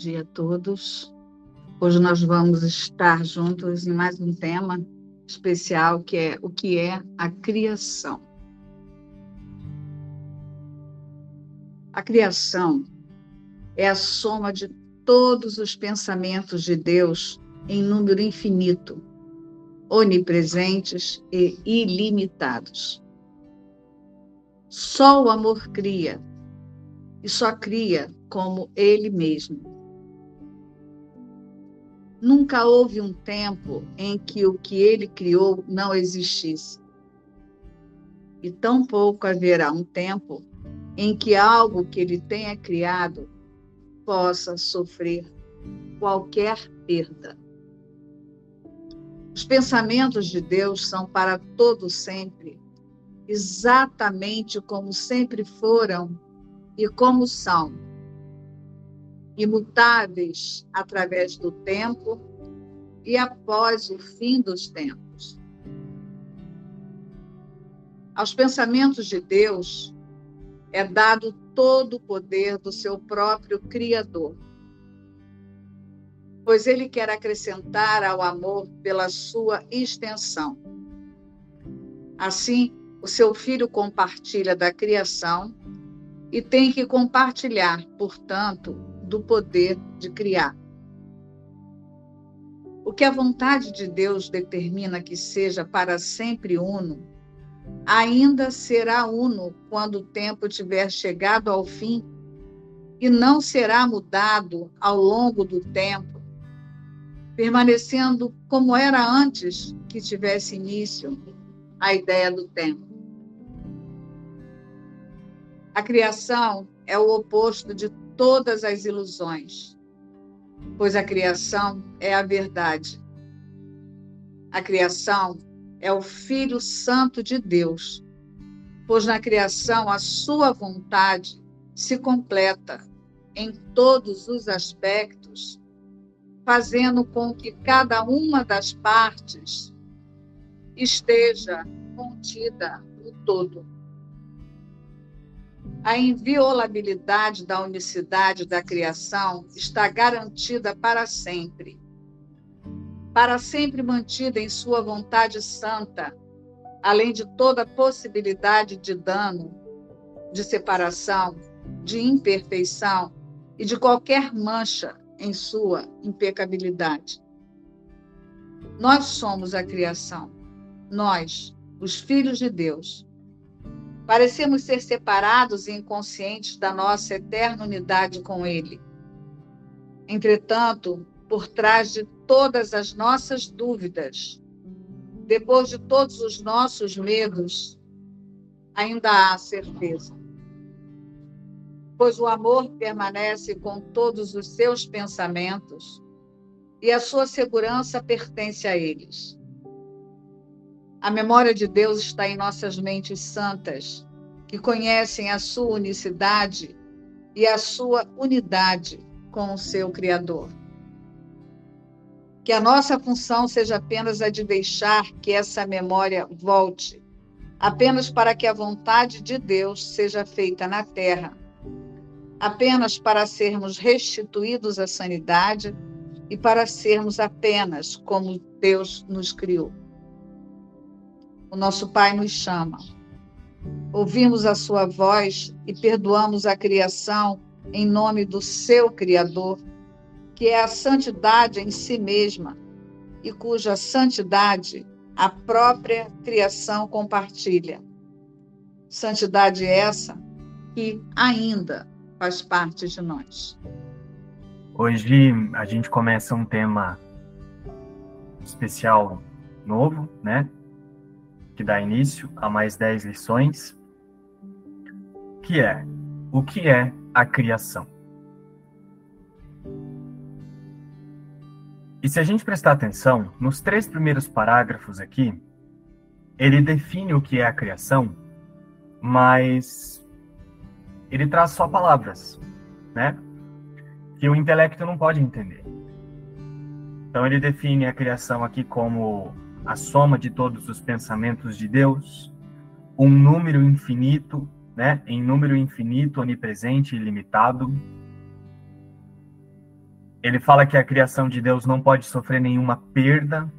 dia a todos. Hoje nós vamos estar juntos em mais um tema especial que é o que é a criação. A criação é a soma de todos os pensamentos de Deus em número infinito, onipresentes e ilimitados. Só o amor cria, e só cria como ele mesmo. Nunca houve um tempo em que o que ele criou não existisse. E tampouco haverá um tempo em que algo que ele tenha criado possa sofrer qualquer perda. Os pensamentos de Deus são para todo sempre, exatamente como sempre foram e como são, imutáveis através do tempo e após o fim dos tempos. Aos pensamentos de Deus é dado todo o poder do seu próprio Criador, pois ele quer acrescentar ao amor pela sua extensão. Assim, o seu filho compartilha da criação e tem que compartilhar, portanto, do poder de criar. O que a vontade de Deus determina que seja para sempre uno, ainda será uno quando o tempo tiver chegado ao fim e não será mudado ao longo do tempo, permanecendo como era antes que tivesse início a ideia do tempo. A criação é o oposto de todas as ilusões, pois a criação é a verdade. A criação é o Filho Santo de Deus, pois na criação a sua vontade se completa em todos os aspectos, fazendo com que cada uma das partes esteja contida no todo. A inviolabilidade da unicidade da criação está garantida para sempre. Para sempre mantida em sua vontade santa, além de toda possibilidade de dano, de separação, de imperfeição e de qualquer mancha em sua impecabilidade. Nós somos a criação, nós, os filhos de Deus Parecemos ser separados e inconscientes da nossa eterna unidade com Ele. Entretanto, por trás de todas as nossas dúvidas, depois de todos os nossos medos, ainda há certeza. Pois o amor permanece com todos os seus pensamentos e a sua segurança pertence a eles. A memória de Deus está em nossas mentes santas, que conhecem a sua unicidade e a sua unidade com o seu Criador. Que a nossa função seja apenas a de deixar que essa memória volte, apenas para que a vontade de Deus seja feita na terra, apenas para sermos restituídos à sanidade e para sermos apenas como Deus nos criou o nosso Pai nos chama. Ouvimos a sua voz e perdoamos a criação em nome do seu Criador, que é a santidade em si mesma e cuja santidade a própria criação compartilha. Santidade essa que ainda faz parte de nós. Hoje a gente começa um tema especial novo, né? Que dá início a mais 10 lições, que é o que é a criação. E se a gente prestar atenção, nos três primeiros parágrafos aqui, ele define o que é a criação, mas ele traz só palavras, né? Que o intelecto não pode entender. Então ele define a criação aqui como a soma de todos os pensamentos de Deus, um número infinito, né, em número infinito, onipresente e ilimitado. Ele fala que a criação de Deus não pode sofrer nenhuma perda.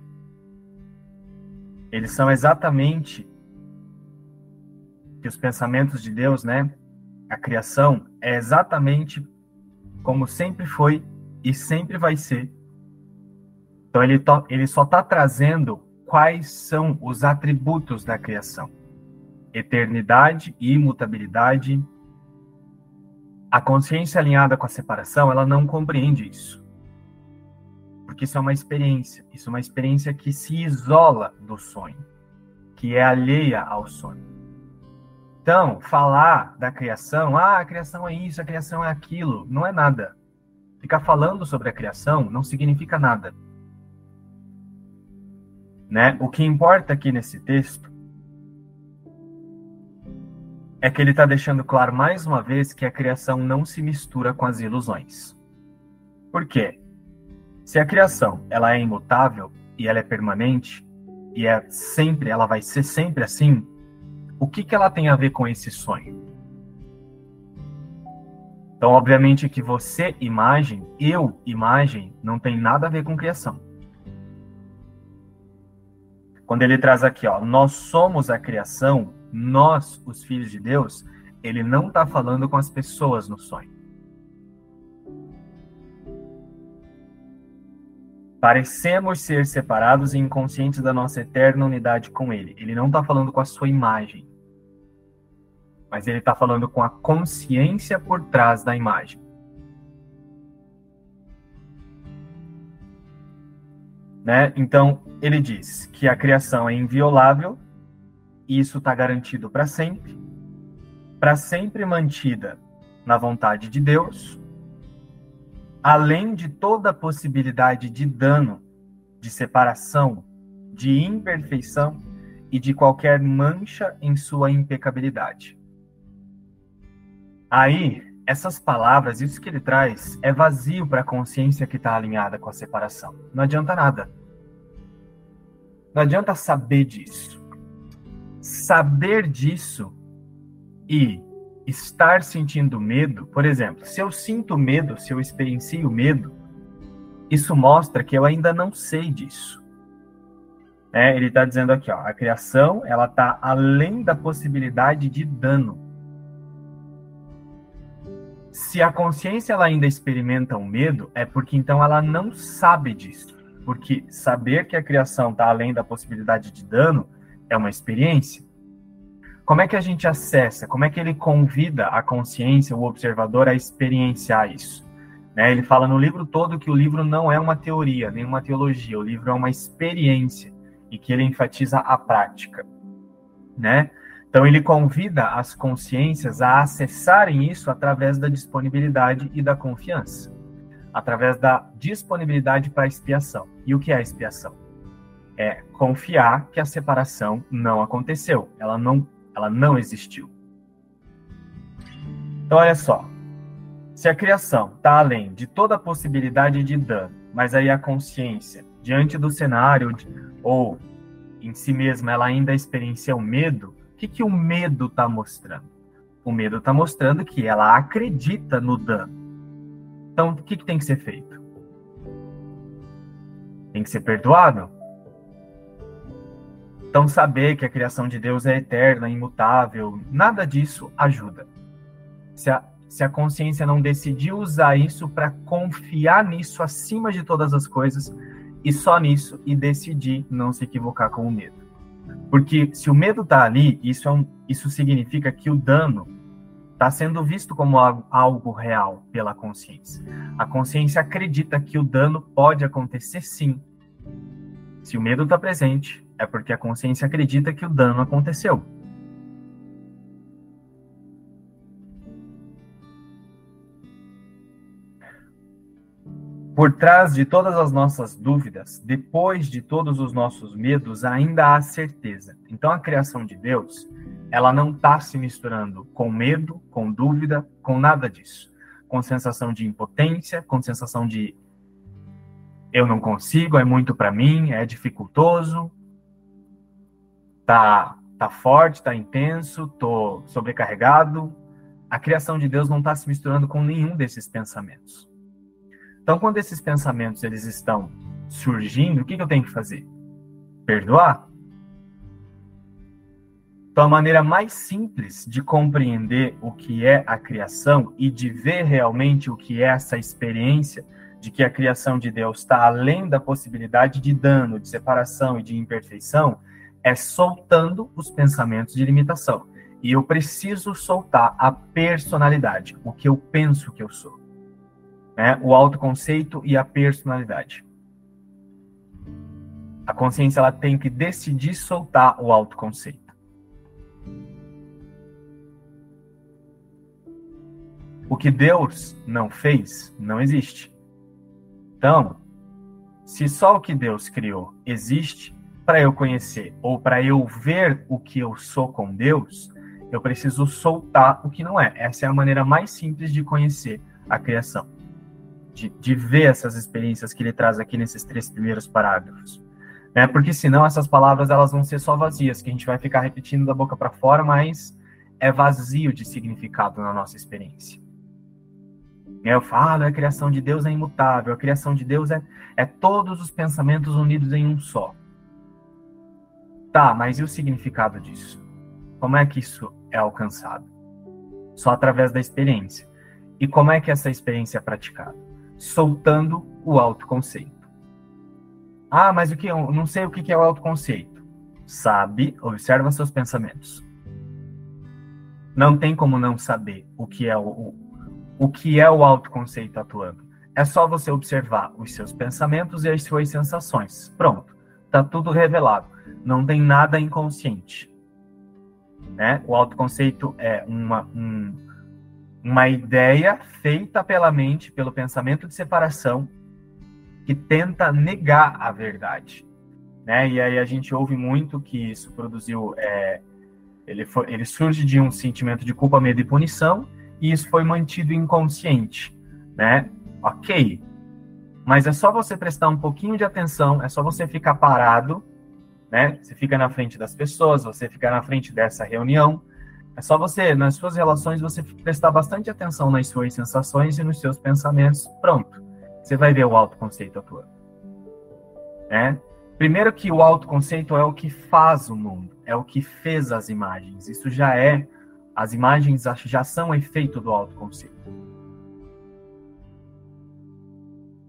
Eles são exatamente que os pensamentos de Deus, né? A criação é exatamente como sempre foi e sempre vai ser. Então ele, ele só está trazendo quais são os atributos da criação: eternidade e imutabilidade. A consciência alinhada com a separação, ela não compreende isso. Porque isso é uma experiência, isso é uma experiência que se isola do sonho, que é alheia ao sonho. Então, falar da criação, ah, a criação é isso, a criação é aquilo, não é nada. Ficar falando sobre a criação não significa nada. Né? O que importa aqui nesse texto é que ele está deixando claro mais uma vez que a criação não se mistura com as ilusões. Por quê? Se a criação ela é imutável e ela é permanente e é sempre, ela vai ser sempre assim, o que, que ela tem a ver com esse sonho? Então, obviamente que você, imagem, eu, imagem, não tem nada a ver com criação. Quando ele traz aqui, ó, nós somos a criação, nós, os filhos de Deus, ele não está falando com as pessoas no sonho. Parecemos ser separados e inconscientes da nossa eterna unidade com Ele. Ele não está falando com a sua imagem mas ele está falando com a consciência por trás da imagem. Né? Então, ele diz que a criação é inviolável, e isso está garantido para sempre, para sempre mantida na vontade de Deus, além de toda possibilidade de dano, de separação, de imperfeição e de qualquer mancha em sua impecabilidade. Aí, essas palavras, isso que ele traz, é vazio para a consciência que está alinhada com a separação. Não adianta nada. Não adianta saber disso. Saber disso e estar sentindo medo, por exemplo, se eu sinto medo, se eu experiencio medo, isso mostra que eu ainda não sei disso. É, ele está dizendo aqui, ó, a criação ela está além da possibilidade de dano se a consciência ela ainda experimenta o medo, é porque então ela não sabe disso. Porque saber que a criação está além da possibilidade de dano é uma experiência. Como é que a gente acessa? Como é que ele convida a consciência, o observador, a experienciar isso? Né? Ele fala no livro todo que o livro não é uma teoria, nem uma teologia, o livro é uma experiência e que ele enfatiza a prática, né? Então, ele convida as consciências a acessarem isso através da disponibilidade e da confiança, através da disponibilidade para expiação. E o que é expiação? É confiar que a separação não aconteceu, ela não, ela não existiu. Então, olha só. Se a criação está além de toda possibilidade de dano, mas aí a consciência, diante do cenário, ou em si mesma, ela ainda experiencia o medo, que, que o medo está mostrando? O medo está mostrando que ela acredita no dano. Então, o que, que tem que ser feito? Tem que ser perdoado? Então, saber que a criação de Deus é eterna, imutável, nada disso ajuda. Se a, se a consciência não decidir usar isso para confiar nisso acima de todas as coisas, e só nisso, e decidir não se equivocar com o medo. Porque se o medo está ali, isso, é um, isso significa que o dano está sendo visto como algo, algo real pela consciência. A consciência acredita que o dano pode acontecer sim. Se o medo está presente, é porque a consciência acredita que o dano aconteceu. Por trás de todas as nossas dúvidas, depois de todos os nossos medos, ainda há certeza. Então, a criação de Deus, ela não está se misturando com medo, com dúvida, com nada disso. Com sensação de impotência, com sensação de eu não consigo, é muito para mim, é dificultoso, tá, tá forte, tá intenso, tô sobrecarregado. A criação de Deus não está se misturando com nenhum desses pensamentos. Então, quando esses pensamentos eles estão surgindo, o que, que eu tenho que fazer? Perdoar. Então, a maneira mais simples de compreender o que é a criação e de ver realmente o que é essa experiência de que a criação de Deus está além da possibilidade de dano, de separação e de imperfeição, é soltando os pensamentos de limitação. E eu preciso soltar a personalidade, o que eu penso que eu sou. Né? O autoconceito e a personalidade. A consciência ela tem que decidir soltar o autoconceito. O que Deus não fez, não existe. Então, se só o que Deus criou existe para eu conhecer ou para eu ver o que eu sou com Deus, eu preciso soltar o que não é. Essa é a maneira mais simples de conhecer a criação, de, de ver essas experiências que ele traz aqui nesses três primeiros parágrafos. Né? Porque senão essas palavras elas vão ser só vazias, que a gente vai ficar repetindo da boca para fora, mas é vazio de significado na nossa experiência. Eu falo, a criação de Deus é imutável, a criação de Deus é, é todos os pensamentos unidos em um só. Tá, mas e o significado disso? Como é que isso é alcançado? Só através da experiência. E como é que essa experiência é praticada? Soltando o autoconceito. Ah, mas o que eu não sei o que é o autoconceito. Sabe, observa seus pensamentos. Não tem como não saber o que é o, o que é o autoconceito atuando. É só você observar os seus pensamentos e as suas sensações. Pronto, tá tudo revelado. Não tem nada inconsciente. Né? O autoconceito é uma, um, uma ideia feita pela mente, pelo pensamento de separação, que tenta negar a verdade. Né? E aí a gente ouve muito que isso produziu. É, ele, foi, ele surge de um sentimento de culpa, medo e punição, e isso foi mantido inconsciente. Né? Ok. Mas é só você prestar um pouquinho de atenção, é só você ficar parado né? Você fica na frente das pessoas, você fica na frente dessa reunião. É só você, nas suas relações, você prestar bastante atenção nas suas sensações e nos seus pensamentos. Pronto. Você vai ver o autoconceito atuando. Né? Primeiro que o autoconceito é o que faz o mundo, é o que fez as imagens. Isso já é, as imagens já são efeito do autoconceito.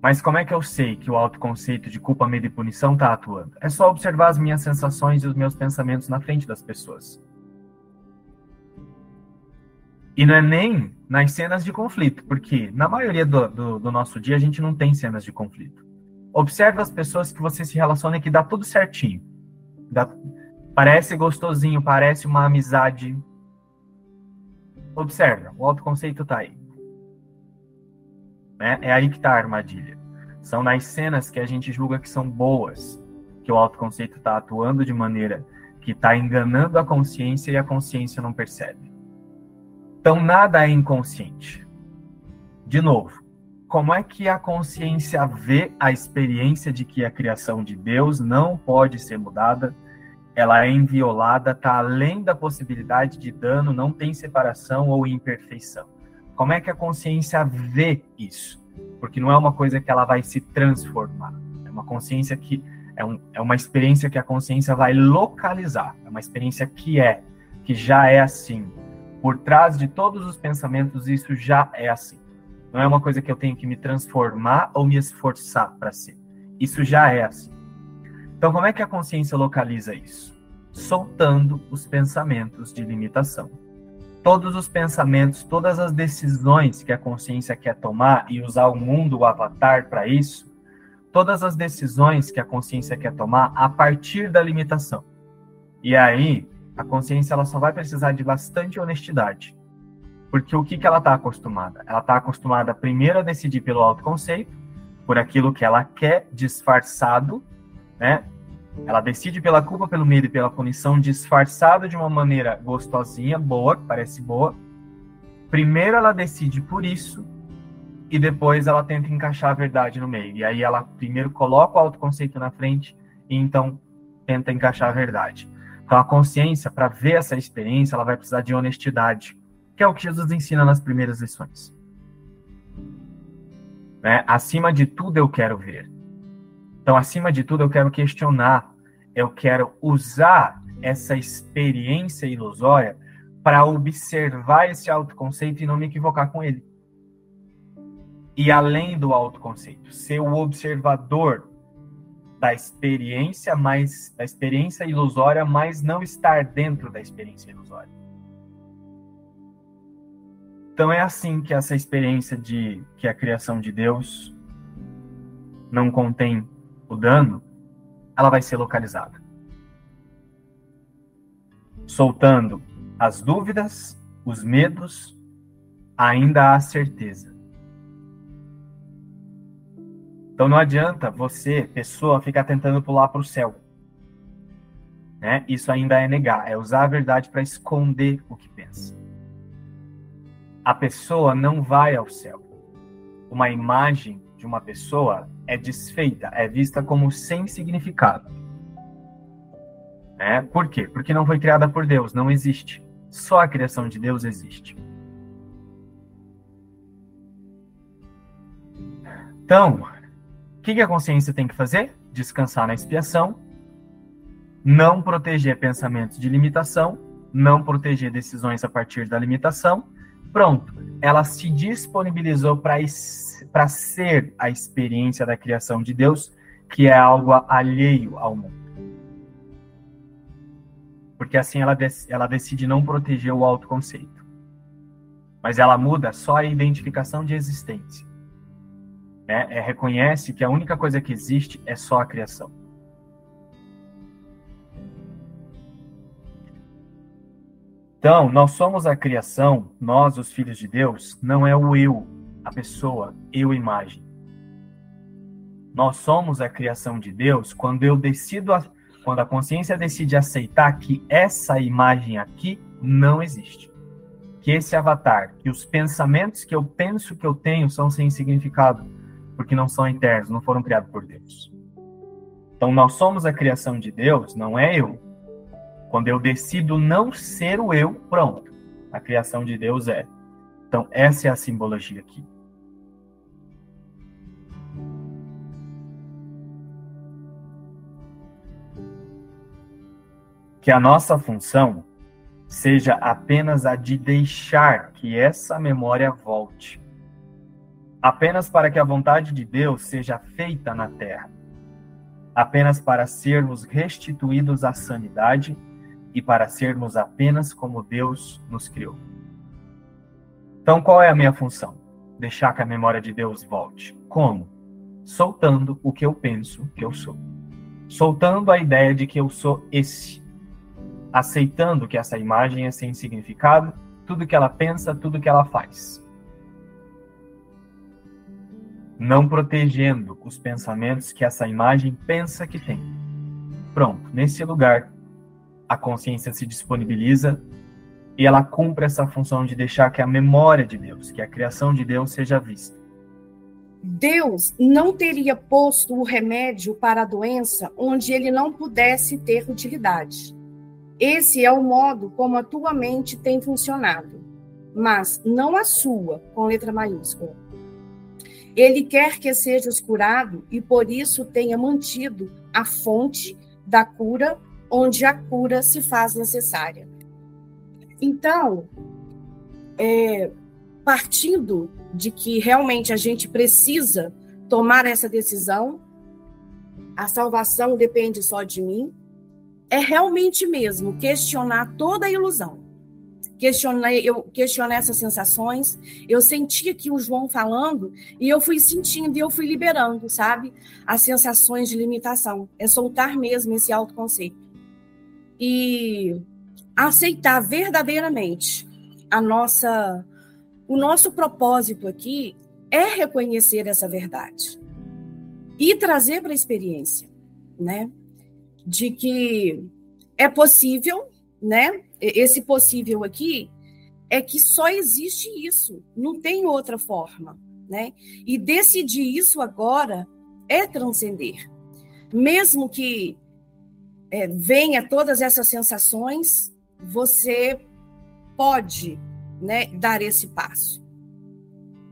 Mas como é que eu sei que o autoconceito de culpa, medo e punição está atuando? É só observar as minhas sensações e os meus pensamentos na frente das pessoas. E não é nem nas cenas de conflito, porque na maioria do, do, do nosso dia a gente não tem cenas de conflito. Observe as pessoas que você se relaciona e que dá tudo certinho. Dá, parece gostosinho, parece uma amizade. Observa, o autoconceito está aí. Né? É aí que está a armadilha. São nas cenas que a gente julga que são boas, que o autoconceito está atuando de maneira que está enganando a consciência e a consciência não percebe. Então, nada é inconsciente. De novo, como é que a consciência vê a experiência de que a criação de Deus não pode ser mudada? Ela é inviolada, está além da possibilidade de dano, não tem separação ou imperfeição. Como é que a consciência vê isso? Porque não é uma coisa que ela vai se transformar. É uma consciência que é, um, é uma experiência que a consciência vai localizar. É uma experiência que é, que já é assim. Por trás de todos os pensamentos, isso já é assim. Não é uma coisa que eu tenho que me transformar ou me esforçar para ser. Isso já é assim. Então, como é que a consciência localiza isso? Soltando os pensamentos de limitação todos os pensamentos, todas as decisões que a consciência quer tomar e usar o mundo, o avatar para isso, todas as decisões que a consciência quer tomar a partir da limitação. E aí, a consciência ela só vai precisar de bastante honestidade. Porque o que, que ela está acostumada? Ela está acostumada primeiro a decidir pelo autoconceito, por aquilo que ela quer disfarçado, né? Ela decide pela culpa, pelo medo e pela punição, disfarçada de uma maneira gostosinha, boa, parece boa. Primeiro ela decide por isso, e depois ela tenta encaixar a verdade no meio. E aí ela primeiro coloca o autoconceito na frente, e então tenta encaixar a verdade. Então a consciência, para ver essa experiência, ela vai precisar de honestidade, que é o que Jesus ensina nas primeiras lições. Né? Acima de tudo, eu quero ver. Então, acima de tudo, eu quero questionar. Eu quero usar essa experiência ilusória para observar esse autoconceito e não me equivocar com ele. E além do autoconceito, ser o observador da experiência, mas da experiência ilusória, mas não estar dentro da experiência ilusória. Então é assim que essa experiência de que a criação de Deus não contém o dano, ela vai ser localizada. Soltando as dúvidas, os medos, ainda há certeza. Então não adianta você, pessoa, ficar tentando pular para o céu. Né? Isso ainda é negar, é usar a verdade para esconder o que pensa. A pessoa não vai ao céu. Uma imagem de uma pessoa é desfeita, é vista como sem significado. É, por quê? Porque não foi criada por Deus, não existe. Só a criação de Deus existe. Então, o que a consciência tem que fazer? Descansar na expiação, não proteger pensamentos de limitação, não proteger decisões a partir da limitação. Pronto, ela se disponibilizou para ser a experiência da criação de Deus, que é algo alheio ao mundo porque assim ela, ela decide não proteger o autoconceito. Mas ela muda só a identificação de existência. É, é, reconhece que a única coisa que existe é só a criação. Então, nós somos a criação, nós, os filhos de Deus, não é o eu, a pessoa, eu, imagem. Nós somos a criação de Deus quando eu decido a, quando a consciência decide aceitar que essa imagem aqui não existe. Que esse avatar, que os pensamentos que eu penso que eu tenho são sem significado, porque não são eternos, não foram criados por Deus. Então nós somos a criação de Deus, não é eu. Quando eu decido não ser o eu, pronto. A criação de Deus é. Então essa é a simbologia aqui. que a nossa função seja apenas a de deixar que essa memória volte, apenas para que a vontade de Deus seja feita na terra, apenas para sermos restituídos à sanidade e para sermos apenas como Deus nos criou. Então, qual é a minha função? Deixar que a memória de Deus volte. Como? Soltando o que eu penso que eu sou. Soltando a ideia de que eu sou esse aceitando que essa imagem é sem significado, tudo que ela pensa, tudo que ela faz. Não protegendo os pensamentos que essa imagem pensa que tem. Pronto, nesse lugar, a consciência se disponibiliza e ela cumpre essa função de deixar que a memória de Deus, que a criação de Deus seja vista. Deus não teria posto o remédio para a doença onde ele não pudesse ter utilidade. Esse é o modo como a tua mente tem funcionado, mas não a sua, com letra maiúscula. Ele quer que sejas curado e por isso tenha mantido a fonte da cura onde a cura se faz necessária. Então, é, partindo de que realmente a gente precisa tomar essa decisão, a salvação depende só de mim, é realmente mesmo questionar toda a ilusão. Questionei, eu questionei essas sensações, eu senti aqui o João falando e eu fui sentindo e eu fui liberando, sabe? As sensações de limitação. É soltar mesmo esse autoconceito. E aceitar verdadeiramente a nossa o nosso propósito aqui é reconhecer essa verdade e trazer para a experiência, né? de que é possível, né? Esse possível aqui é que só existe isso, não tem outra forma, né? E decidir isso agora é transcender. Mesmo que é, venha todas essas sensações, você pode né, dar esse passo.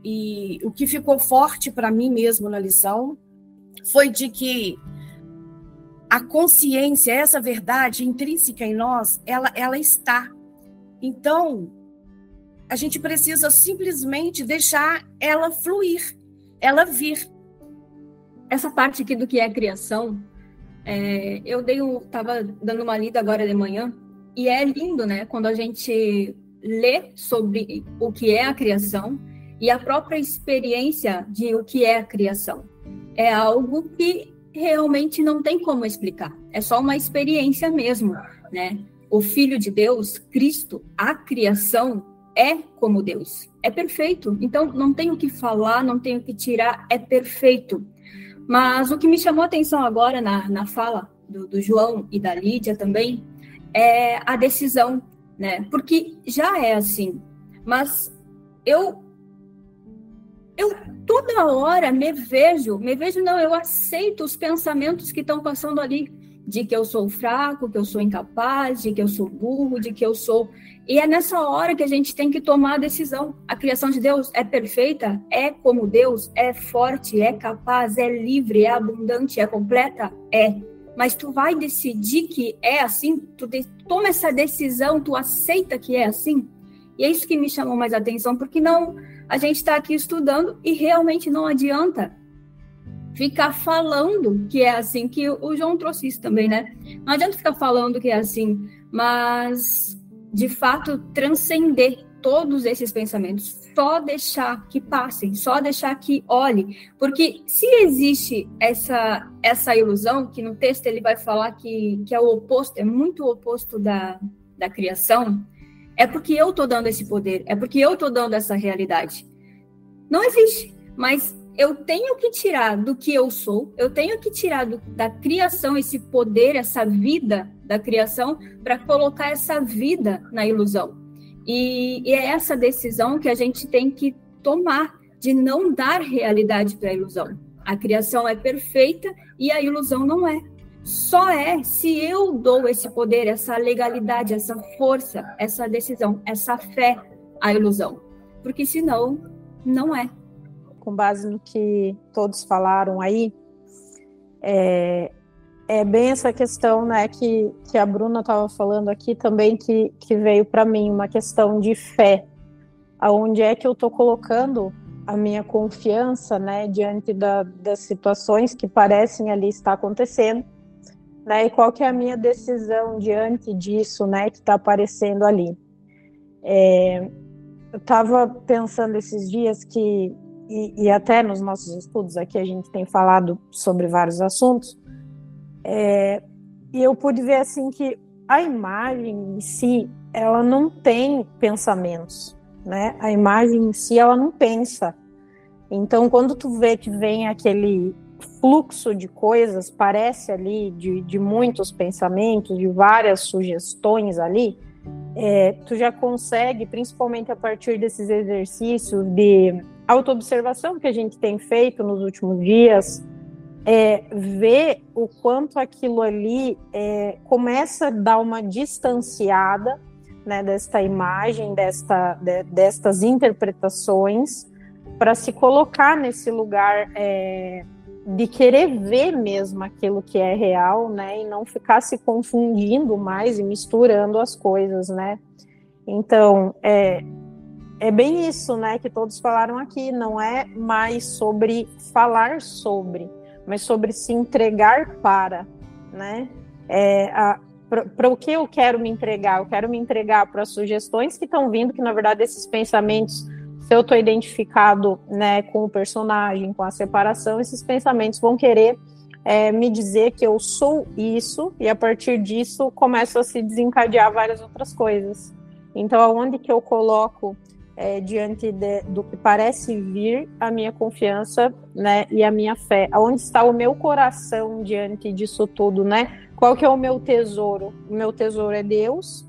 e o que ficou forte para mim mesmo na lição foi de que a consciência, essa verdade intrínseca em nós, ela, ela está. Então, a gente precisa simplesmente deixar ela fluir, ela vir. Essa parte aqui do que é criação, é, eu dei um, tava dando uma lida agora de manhã e é lindo, né? Quando a gente lê sobre o que é a criação e a própria experiência de o que é a criação. É algo que realmente não tem como explicar. É só uma experiência mesmo, né? O Filho de Deus, Cristo, a criação é como Deus. É perfeito. Então não tenho que falar, não tenho que tirar, é perfeito. Mas o que me chamou a atenção agora na, na fala do, do João e da Lídia também é a decisão, né? Porque já é assim. Mas eu eu toda hora me vejo, me vejo não, eu aceito os pensamentos que estão passando ali de que eu sou fraco, que eu sou incapaz, de que eu sou burro, de que eu sou. E é nessa hora que a gente tem que tomar a decisão. A criação de Deus é perfeita? É como Deus? É forte? É capaz? É livre? É abundante? É completa? É. Mas tu vai decidir que é assim? Tu de... toma essa decisão, tu aceita que é assim? E é isso que me chamou mais atenção, porque não a gente está aqui estudando e realmente não adianta ficar falando que é assim, que o João trouxe isso também, né? Não adianta ficar falando que é assim, mas de fato transcender todos esses pensamentos, só deixar que passem, só deixar que olhe, porque se existe essa essa ilusão que no texto ele vai falar que, que é o oposto, é muito o oposto da, da criação, é porque eu estou dando esse poder, é porque eu estou dando essa realidade. Não existe, mas eu tenho que tirar do que eu sou, eu tenho que tirar do, da criação esse poder, essa vida da criação, para colocar essa vida na ilusão. E, e, é essa decisão que a gente tem que tomar, de não dar realidade para a ilusão. A criação é perfeita e a ilusão não é. Só é se eu dou esse poder, essa legalidade, essa força, essa decisão, essa fé à ilusão. Porque senão, não é. Com base no que todos falaram aí, é, é bem essa questão né, que, que a Bruna estava falando aqui também, que, que veio para mim, uma questão de fé. Aonde é que eu estou colocando a minha confiança né, diante da, das situações que parecem ali estar acontecendo né? E qual que é a minha decisão diante disso, né? Que está aparecendo ali. É, eu estava pensando esses dias que e, e, até nos nossos estudos aqui a gente tem falado sobre vários assuntos é, e eu pude ver assim que a imagem em si ela não tem pensamentos, né? A imagem em si ela não pensa. Então quando tu vê que vem aquele fluxo de coisas, parece ali, de, de muitos pensamentos, de várias sugestões ali, é, tu já consegue, principalmente a partir desses exercícios de autoobservação que a gente tem feito nos últimos dias, é, ver o quanto aquilo ali é, começa a dar uma distanciada né, desta imagem, desta, de, destas interpretações, para se colocar nesse lugar é, de querer ver mesmo aquilo que é real, né, e não ficar se confundindo mais e misturando as coisas, né. Então, é, é bem isso, né, que todos falaram aqui, não é mais sobre falar sobre, mas sobre se entregar para, né, é, para o que eu quero me entregar? Eu quero me entregar para as sugestões que estão vindo, que na verdade esses pensamentos se eu estou identificado né, com o personagem, com a separação, esses pensamentos vão querer é, me dizer que eu sou isso, e a partir disso começa a se desencadear várias outras coisas. Então, aonde que eu coloco é, diante de, do que parece vir a minha confiança né, e a minha fé? Aonde está o meu coração diante disso tudo, né? Qual que é o meu tesouro? O meu tesouro é Deus,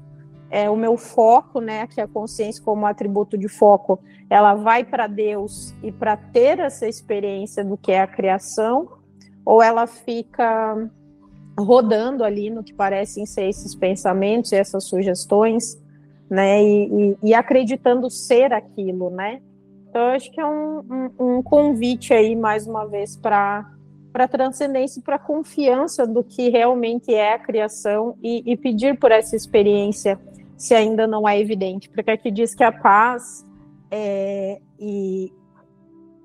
é o meu foco, né, que é a consciência como atributo de foco, ela vai para Deus e para ter essa experiência do que é a criação, ou ela fica rodando ali no que parecem ser esses pensamentos e essas sugestões, né, e, e, e acreditando ser aquilo, né? Então, eu acho que é um, um, um convite aí, mais uma vez, para para transcendência e para confiança do que realmente é a criação e, e, pedir por essa experiência se ainda não é evidente, porque aqui diz que a paz é, e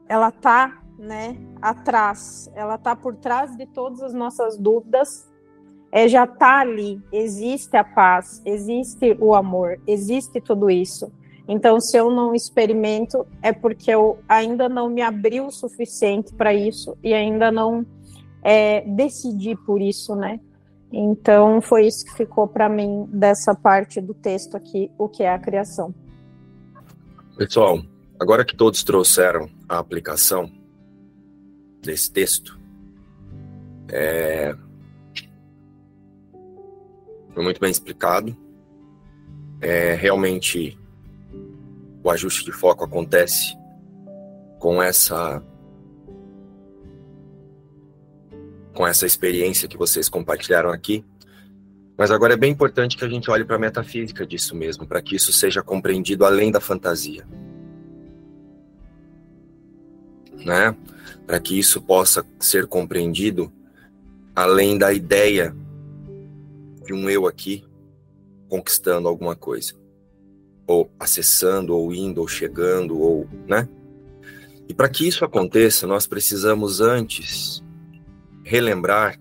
ela está né, atrás, ela está por trás de todas as nossas dúvidas, é, já está ali, existe a paz, existe o amor, existe tudo isso. Então, se eu não experimento, é porque eu ainda não me abri o suficiente para isso e ainda não é, decidi por isso, né? Então, foi isso que ficou para mim dessa parte do texto aqui, o que é a criação. Pessoal, agora que todos trouxeram a aplicação desse texto, é... foi muito bem explicado. É, realmente o ajuste de foco acontece com essa com essa experiência que vocês compartilharam aqui. Mas agora é bem importante que a gente olhe para a metafísica disso mesmo, para que isso seja compreendido além da fantasia. Né? Para que isso possa ser compreendido além da ideia de um eu aqui conquistando alguma coisa ou acessando, ou indo, ou chegando, ou, né? E para que isso aconteça, nós precisamos antes relembrar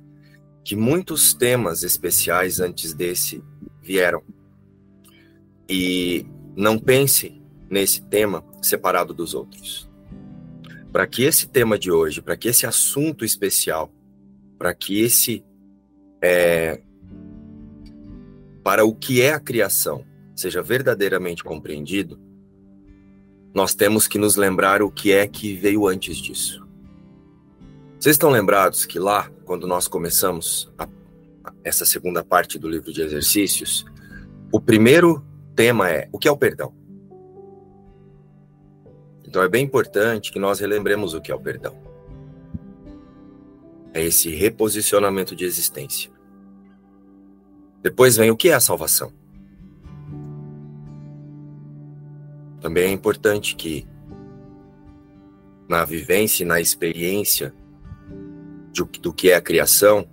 que muitos temas especiais antes desse vieram. E não pense nesse tema separado dos outros. Para que esse tema de hoje, para que esse assunto especial, para que esse é, para o que é a criação, seja verdadeiramente compreendido, nós temos que nos lembrar o que é que veio antes disso. Vocês estão lembrados que lá, quando nós começamos a, essa segunda parte do livro de exercícios, o primeiro tema é o que é o perdão? Então é bem importante que nós relembremos o que é o perdão. É esse reposicionamento de existência. Depois vem o que é a salvação. Também é importante que, na vivência e na experiência de, do que é a criação,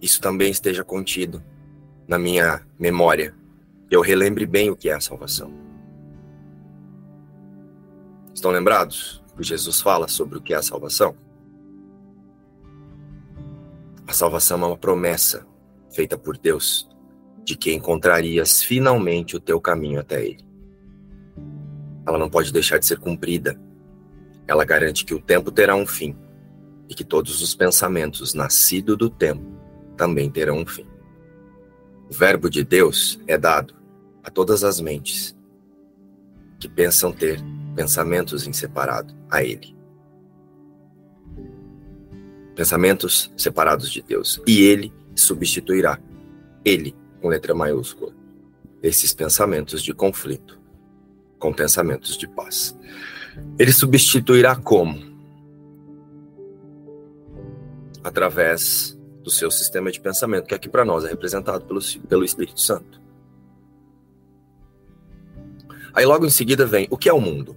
isso também esteja contido na minha memória. Eu relembre bem o que é a salvação. Estão lembrados que Jesus fala sobre o que é a salvação? A salvação é uma promessa feita por Deus de que encontrarias finalmente o teu caminho até Ele ela não pode deixar de ser cumprida. Ela garante que o tempo terá um fim e que todos os pensamentos nascidos do tempo também terão um fim. O Verbo de Deus é dado a todas as mentes que pensam ter pensamentos em separado a Ele. Pensamentos separados de Deus. E Ele substituirá, Ele, com letra maiúscula, esses pensamentos de conflito com pensamentos de paz. Ele substituirá como? Através do seu sistema de pensamento, que aqui para nós é representado pelo, pelo Espírito Santo. Aí logo em seguida vem o que é o mundo?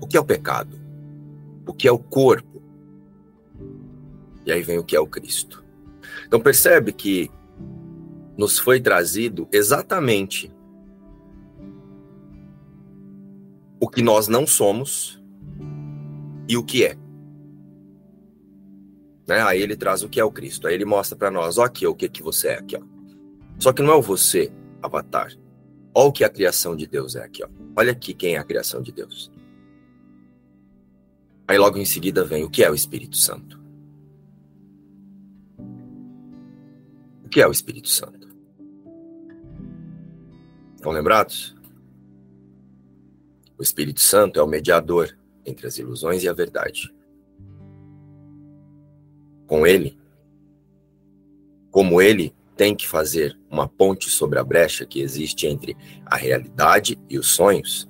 O que é o pecado? O que é o corpo? E aí vem o que é o Cristo. Então percebe que nos foi trazido exatamente o que nós não somos e o que é. Né? Aí ele traz o que é o Cristo. Aí ele mostra para nós, ó aqui, o que que você é aqui, ó. Só que não é o você, avatar. Olha o que a criação de Deus é aqui, ó. Olha aqui quem é a criação de Deus. Aí logo em seguida vem o que é o Espírito Santo. O que é o Espírito Santo? Estão lembrados? O Espírito Santo é o mediador entre as ilusões e a verdade. Com ele, como ele tem que fazer uma ponte sobre a brecha que existe entre a realidade e os sonhos,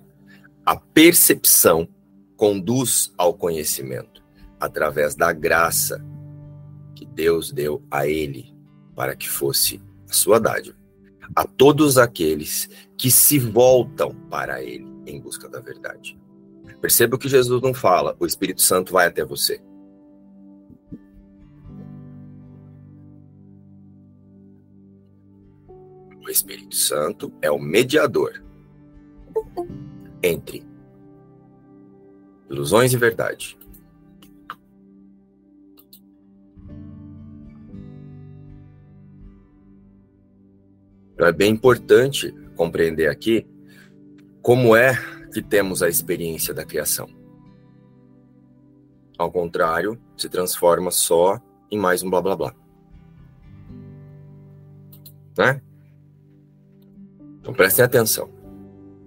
a percepção conduz ao conhecimento através da graça que Deus deu a ele para que fosse a sua dádiva a todos aqueles que se voltam para ele em busca da verdade. Perceba que Jesus não fala, o Espírito Santo vai até você. Espírito Santo é o mediador entre ilusões e verdade. Então é bem importante compreender aqui como é que temos a experiência da criação. Ao contrário, se transforma só em mais um blá blá blá. Né? Então prestem atenção.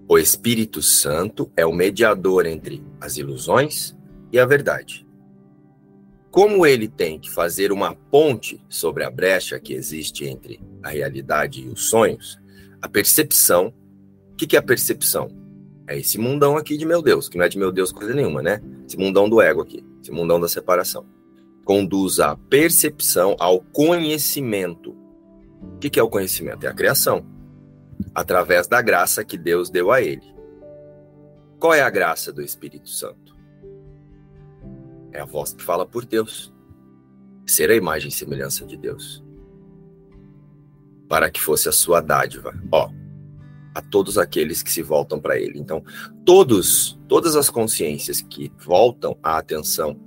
O Espírito Santo é o mediador entre as ilusões e a verdade. Como ele tem que fazer uma ponte sobre a brecha que existe entre a realidade e os sonhos, a percepção. O que, que é a percepção? É esse mundão aqui de meu Deus, que não é de meu Deus coisa nenhuma, né? Esse mundão do ego aqui, esse mundão da separação. Conduz a percepção ao conhecimento. O que, que é o conhecimento? É a criação através da graça que Deus deu a ele. Qual é a graça do Espírito Santo? É a voz que fala por Deus. Ser a imagem e semelhança de Deus. Para que fosse a sua dádiva, ó, a todos aqueles que se voltam para ele. Então, todos, todas as consciências que voltam a atenção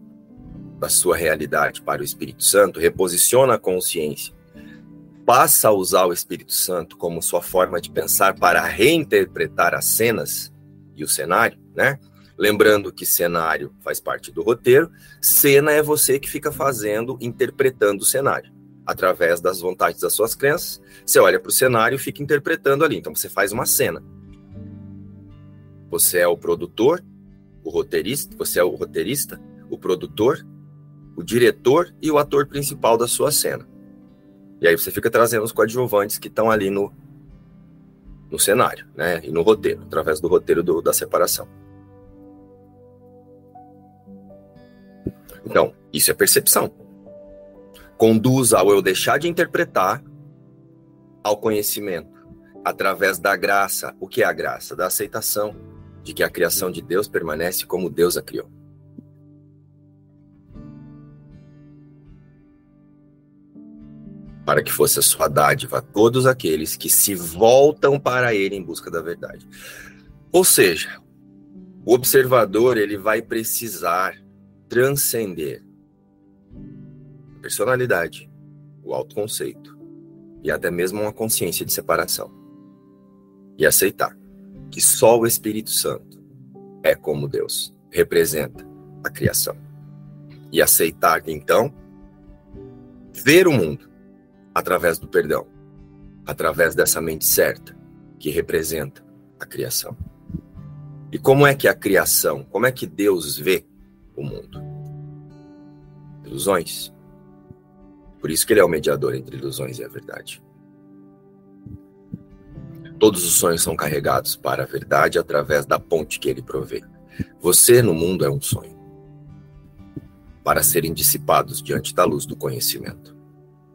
da sua realidade para o Espírito Santo, reposiciona a consciência passa a usar o Espírito Santo como sua forma de pensar para reinterpretar as cenas e o cenário, né? Lembrando que cenário faz parte do roteiro, cena é você que fica fazendo, interpretando o cenário. Através das vontades das suas crenças, você olha para o cenário e fica interpretando ali. Então você faz uma cena. Você é o produtor, o roteirista, você é o roteirista, o produtor, o diretor e o ator principal da sua cena. E aí você fica trazendo os coadjuvantes que estão ali no, no cenário, né? E no roteiro, através do roteiro do, da separação. Então, isso é percepção. Conduz ao eu deixar de interpretar ao conhecimento, através da graça. O que é a graça? Da aceitação de que a criação de Deus permanece como Deus a criou. Para que fosse a sua dádiva a todos aqueles que se voltam para ele em busca da verdade. Ou seja, o observador ele vai precisar transcender a personalidade, o autoconceito e até mesmo uma consciência de separação e aceitar que só o Espírito Santo é como Deus, representa a criação. E aceitar então ver o mundo através do perdão, através dessa mente certa que representa a criação. E como é que a criação, como é que Deus vê o mundo? Ilusões. Por isso que ele é o mediador entre ilusões e a verdade. Todos os sonhos são carregados para a verdade através da ponte que ele provê. Você no mundo é um sonho para serem dissipados diante da luz do conhecimento.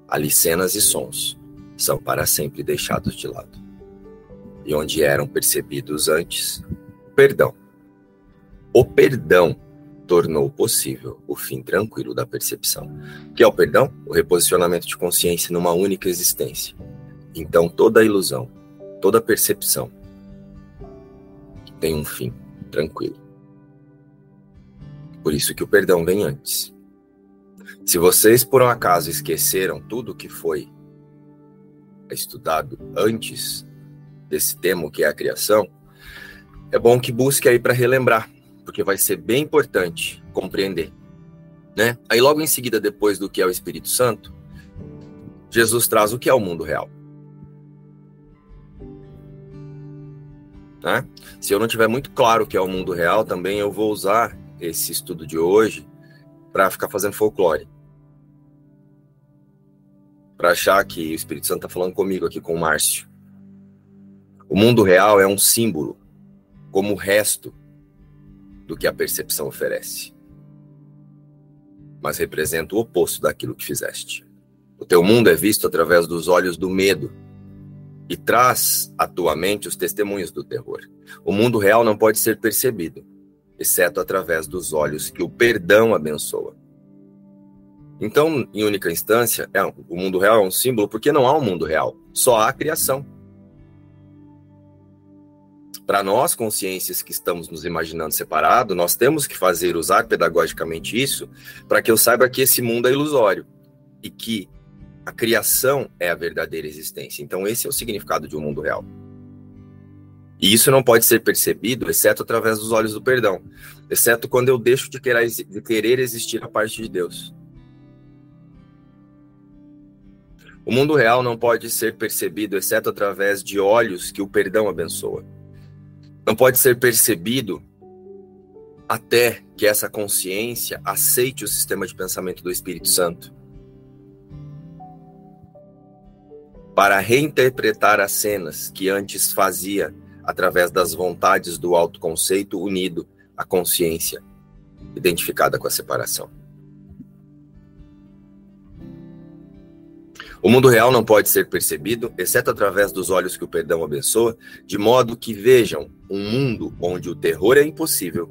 Ali cenas e sons são para sempre deixados de lado. E onde eram percebidos antes, perdão. O perdão tornou possível o fim tranquilo da percepção. Que é o perdão? O reposicionamento de consciência numa única existência. Então toda ilusão, toda percepção tem um fim tranquilo. Por isso que o perdão vem antes. Se vocês por um acaso esqueceram tudo o que foi estudado antes desse tema que é a criação, é bom que busque aí para relembrar, porque vai ser bem importante compreender, né? Aí logo em seguida depois do que é o Espírito Santo, Jesus traz o que é o mundo real. Né? Se eu não tiver muito claro o que é o mundo real, também eu vou usar esse estudo de hoje para ficar fazendo folclore para achar que o Espírito Santo está falando comigo aqui com o Márcio. O mundo real é um símbolo, como o resto do que a percepção oferece. Mas representa o oposto daquilo que fizeste. O teu mundo é visto através dos olhos do medo, e traz à tua mente os testemunhos do terror. O mundo real não pode ser percebido, exceto através dos olhos que o perdão abençoa. Então, em única instância, é, o mundo real é um símbolo porque não há um mundo real, só há a criação. Para nós, consciências que estamos nos imaginando separado, nós temos que fazer, usar pedagogicamente isso, para que eu saiba que esse mundo é ilusório e que a criação é a verdadeira existência. Então, esse é o significado de um mundo real. E isso não pode ser percebido, exceto através dos olhos do perdão, exceto quando eu deixo de querer, de querer existir a parte de Deus. O mundo real não pode ser percebido, exceto através de olhos que o perdão abençoa não pode ser percebido até que essa consciência aceite o sistema de pensamento do Espírito Santo. Para reinterpretar as cenas que antes fazia através das vontades do autoconceito unido à consciência identificada com a separação. O mundo real não pode ser percebido, exceto através dos olhos que o perdão abençoa, de modo que vejam um mundo onde o terror é impossível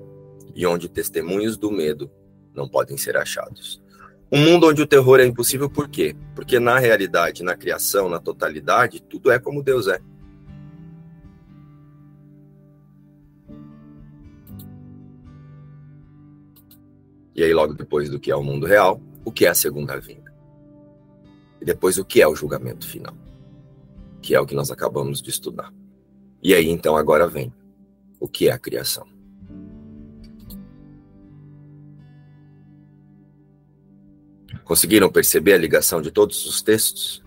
e onde testemunhos do medo não podem ser achados. Um mundo onde o terror é impossível por quê? Porque na realidade, na criação, na totalidade, tudo é como Deus é. E aí, logo depois do que é o mundo real, o que é a segunda vinda? E depois, o que é o julgamento final? Que é o que nós acabamos de estudar. E aí, então, agora vem o que é a criação. Conseguiram perceber a ligação de todos os textos?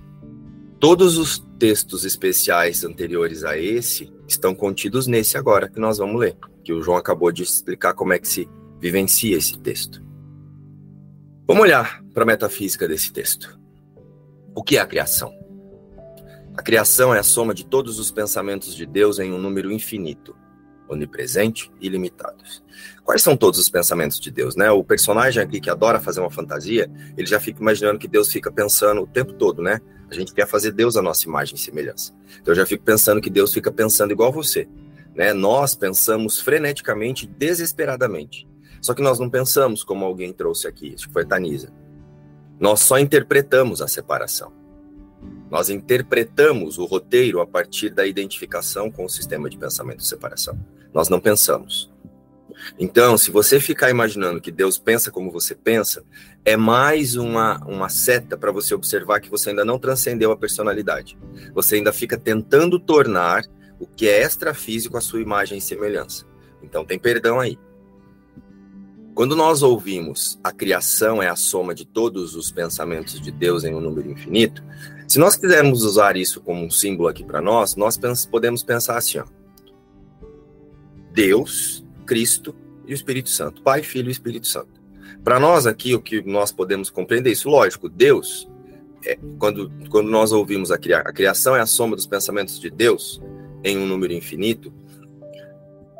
Todos os textos especiais anteriores a esse estão contidos nesse agora que nós vamos ler, que o João acabou de explicar como é que se vivencia esse texto. Vamos olhar para a metafísica desse texto. O que é a criação? A criação é a soma de todos os pensamentos de Deus em um número infinito, onipresente e limitados. Quais são todos os pensamentos de Deus, né? O personagem aqui que adora fazer uma fantasia, ele já fica imaginando que Deus fica pensando o tempo todo, né? A gente quer fazer Deus a nossa imagem e semelhança. Então eu já fico pensando que Deus fica pensando igual você, né? Nós pensamos freneticamente, desesperadamente. Só que nós não pensamos como alguém trouxe aqui, acho que foi a Tanisa nós só interpretamos a separação. Nós interpretamos o roteiro a partir da identificação com o sistema de pensamento de separação. Nós não pensamos. Então, se você ficar imaginando que Deus pensa como você pensa, é mais uma, uma seta para você observar que você ainda não transcendeu a personalidade. Você ainda fica tentando tornar o que é extrafísico a sua imagem e semelhança. Então, tem perdão aí. Quando nós ouvimos a criação é a soma de todos os pensamentos de Deus em um número infinito, se nós quisermos usar isso como um símbolo aqui para nós, nós podemos pensar assim: ó, Deus, Cristo e o Espírito Santo, Pai, Filho e Espírito Santo. Para nós aqui, o que nós podemos compreender isso, lógico, Deus, é, quando, quando nós ouvimos a, cria, a criação é a soma dos pensamentos de Deus em um número infinito,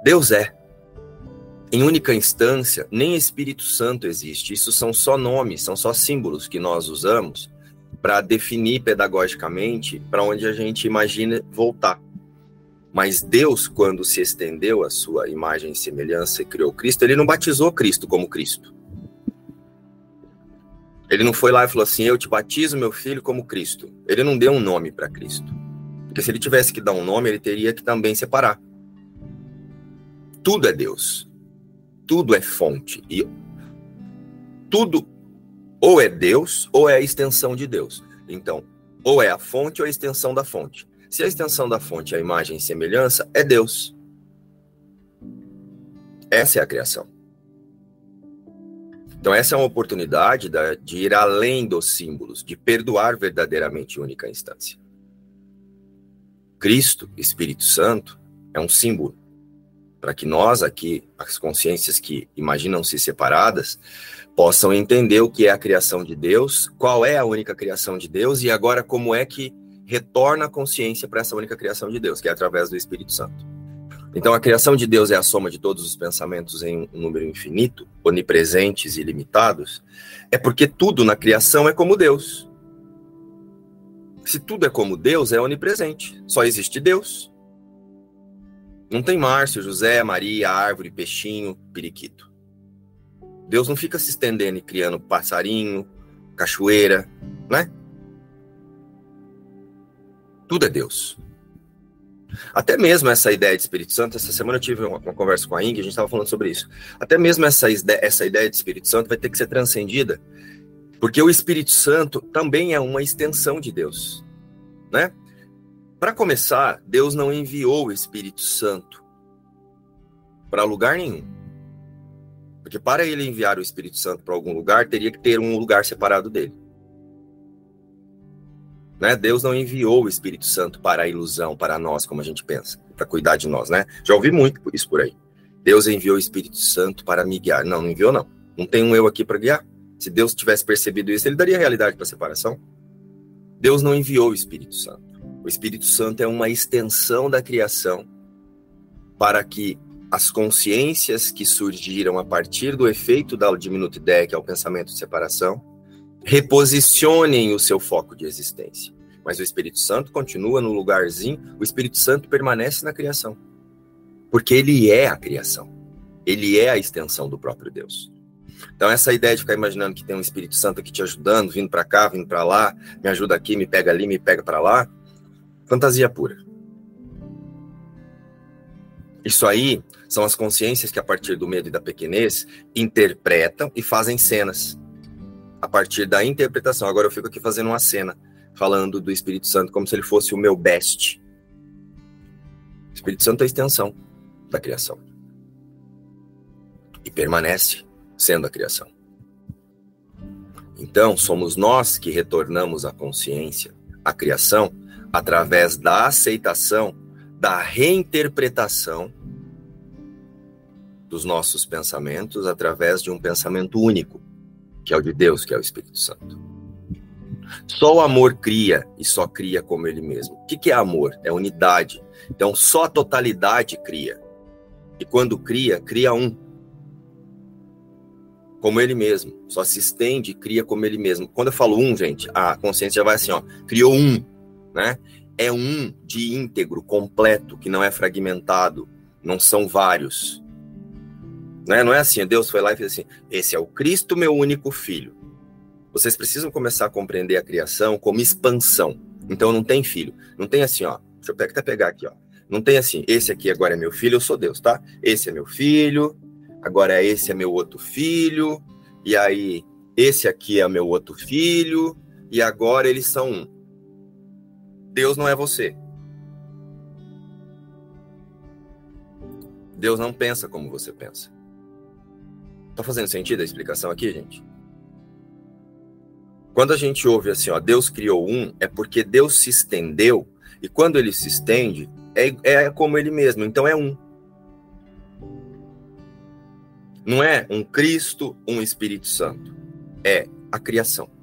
Deus é. Em única instância, nem Espírito Santo existe. Isso são só nomes, são só símbolos que nós usamos para definir pedagogicamente para onde a gente imagina voltar. Mas Deus, quando se estendeu a sua imagem e semelhança e criou Cristo, ele não batizou Cristo como Cristo. Ele não foi lá e falou assim: Eu te batizo, meu filho, como Cristo. Ele não deu um nome para Cristo. Porque se ele tivesse que dar um nome, ele teria que também separar. Tudo é Deus tudo é fonte. E tudo ou é Deus ou é a extensão de Deus. Então, ou é a fonte ou a extensão da fonte. Se a extensão da fonte é a imagem e semelhança, é Deus. Essa é a criação. Então, essa é uma oportunidade de ir além dos símbolos, de perdoar verdadeiramente única instância. Cristo, Espírito Santo, é um símbolo para que nós aqui, as consciências que imaginam-se separadas, possam entender o que é a criação de Deus, qual é a única criação de Deus e agora como é que retorna a consciência para essa única criação de Deus, que é através do Espírito Santo. Então, a criação de Deus é a soma de todos os pensamentos em um número infinito, onipresentes e limitados, é porque tudo na criação é como Deus. Se tudo é como Deus, é onipresente. Só existe Deus. Não tem Márcio, José, Maria, árvore, peixinho, periquito. Deus não fica se estendendo e criando passarinho, cachoeira, né? Tudo é Deus. Até mesmo essa ideia de Espírito Santo, essa semana eu tive uma, uma conversa com a Ing, a gente estava falando sobre isso. Até mesmo essa, essa ideia de Espírito Santo vai ter que ser transcendida, porque o Espírito Santo também é uma extensão de Deus, né? Para começar, Deus não enviou o Espírito Santo para lugar nenhum. Porque para ele enviar o Espírito Santo para algum lugar, teria que ter um lugar separado dele. Né? Deus não enviou o Espírito Santo para a ilusão, para nós, como a gente pensa, para cuidar de nós, né? Já ouvi muito isso por aí. Deus enviou o Espírito Santo para me guiar. Não, não enviou, não. Não tem um eu aqui para guiar. Se Deus tivesse percebido isso, ele daria realidade para a separação. Deus não enviou o Espírito Santo. O Espírito Santo é uma extensão da criação para que as consciências que surgiram a partir do efeito da diminuta ideia, que é o pensamento de separação, reposicionem o seu foco de existência. Mas o Espírito Santo continua no lugarzinho, o Espírito Santo permanece na criação. Porque ele é a criação. Ele é a extensão do próprio Deus. Então, essa ideia de ficar imaginando que tem um Espírito Santo aqui te ajudando, vindo para cá, vindo para lá, me ajuda aqui, me pega ali, me pega para lá, fantasia pura. Isso aí são as consciências que, a partir do medo e da pequenez, interpretam e fazem cenas a partir da interpretação. Agora eu fico aqui fazendo uma cena, falando do Espírito Santo como se ele fosse o meu best. O Espírito Santo é a extensão da criação. E permanece sendo a criação. Então, somos nós que retornamos à consciência, à criação, através da aceitação, da reinterpretação dos nossos pensamentos, através de um pensamento único, que é o de Deus, que é o Espírito Santo. Só o amor cria e só cria como ele mesmo. O que é amor? É unidade. Então, só a totalidade cria. E quando cria, cria um. Como ele mesmo. Só se estende e cria como ele mesmo. Quando eu falo um, gente, a consciência vai assim, ó. Criou um, né? É um de íntegro, completo, que não é fragmentado. Não são vários. Né? Não é assim, Deus foi lá e fez assim: esse é o Cristo, meu único filho. Vocês precisam começar a compreender a criação como expansão. Então não tem filho. Não tem assim, ó. Deixa eu até pegar aqui, ó. Não tem assim, esse aqui agora é meu filho, eu sou Deus, tá? Esse é meu filho, agora esse é meu outro filho, e aí esse aqui é meu outro filho, e agora eles são um. Deus não é você. Deus não pensa como você pensa. Tá fazendo sentido a explicação aqui, gente? Quando a gente ouve assim, ó, Deus criou um, é porque Deus se estendeu, e quando ele se estende, é, é como ele mesmo, então é um. Não é um Cristo, um Espírito Santo. É a criação.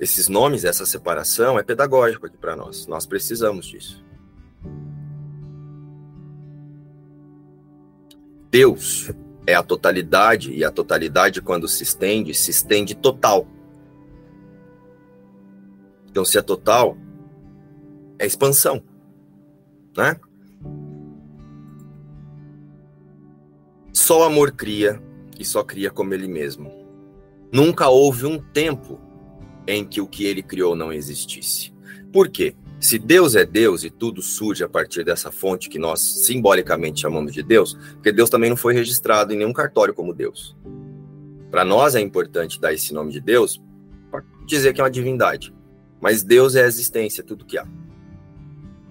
Esses nomes, essa separação é pedagógico aqui para nós. Nós precisamos disso. Deus é a totalidade, e a totalidade, quando se estende, se estende total. Então, se é total, é expansão, né? Só o amor cria e só cria como ele mesmo. Nunca houve um tempo em que o que ele criou não existisse. Por quê? Se Deus é Deus e tudo surge a partir dessa fonte que nós simbolicamente chamamos de Deus, porque Deus também não foi registrado em nenhum cartório como Deus. Para nós é importante dar esse nome de Deus para dizer que é uma divindade. Mas Deus é a existência, tudo que há.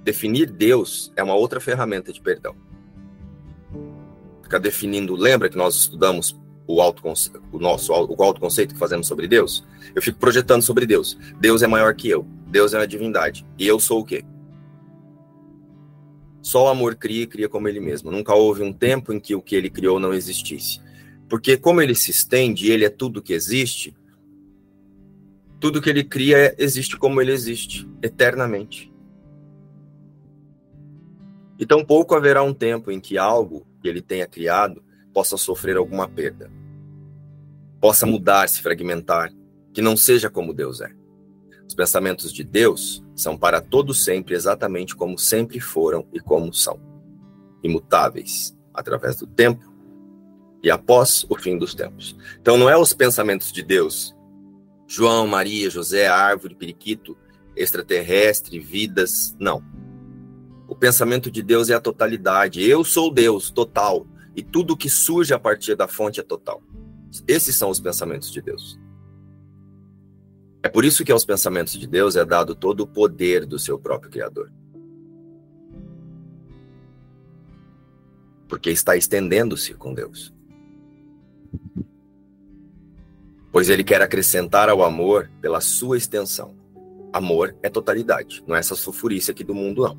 Definir Deus é uma outra ferramenta de perdão. Ficar definindo, lembra que nós estudamos o, o nosso o autoconceito que fazemos sobre Deus? Eu fico projetando sobre Deus. Deus é maior que eu. Deus é uma divindade. E eu sou o quê? Só o amor cria e cria como ele mesmo. Nunca houve um tempo em que o que ele criou não existisse. Porque como ele se estende e ele é tudo que existe, tudo que ele cria existe como ele existe, eternamente. E tampouco haverá um tempo em que algo que ele tenha criado possa sofrer alguma perda, possa mudar, se fragmentar, que não seja como Deus é. Os pensamentos de Deus são para todo sempre exatamente como sempre foram e como são, imutáveis através do tempo e após o fim dos tempos. Então não é os pensamentos de Deus, João, Maria, José, árvore, periquito, extraterrestre, vidas, não. O pensamento de Deus é a totalidade. Eu sou Deus, total. E tudo que surge a partir da fonte é total. Esses são os pensamentos de Deus. É por isso que aos pensamentos de Deus é dado todo o poder do seu próprio Criador. Porque está estendendo-se com Deus. Pois ele quer acrescentar ao amor pela sua extensão. Amor é totalidade, não é essa sulfurícia aqui do mundo, não.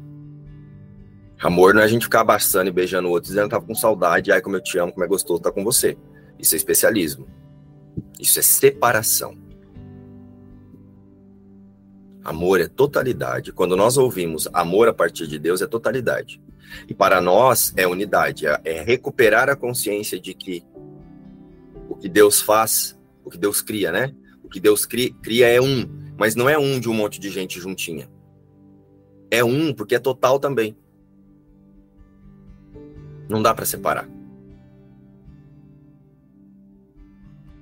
Amor não é a gente ficar abraçando e beijando o outro, dizendo que tava com saudade, ai como eu te amo, como é gostoso estar com você. Isso é especialismo. Isso é separação. Amor é totalidade. Quando nós ouvimos amor a partir de Deus, é totalidade. E para nós é unidade, é, é recuperar a consciência de que o que Deus faz, o que Deus cria, né? O que Deus cria, cria é um, mas não é um de um monte de gente juntinha. É um porque é total também. Não dá para separar.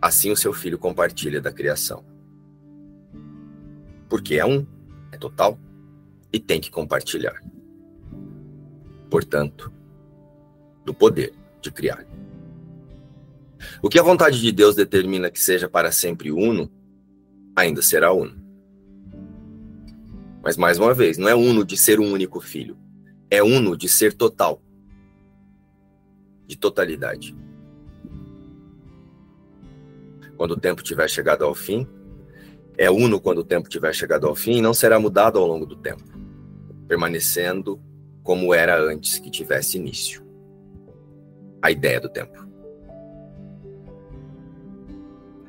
Assim o seu filho compartilha da criação. Porque é um, é total e tem que compartilhar. Portanto, do poder de criar. O que a vontade de Deus determina que seja para sempre uno, ainda será uno. Mas mais uma vez, não é uno de ser um único filho, é uno de ser total de totalidade. Quando o tempo tiver chegado ao fim, é uno quando o tempo tiver chegado ao fim e não será mudado ao longo do tempo, permanecendo como era antes que tivesse início. A ideia do tempo.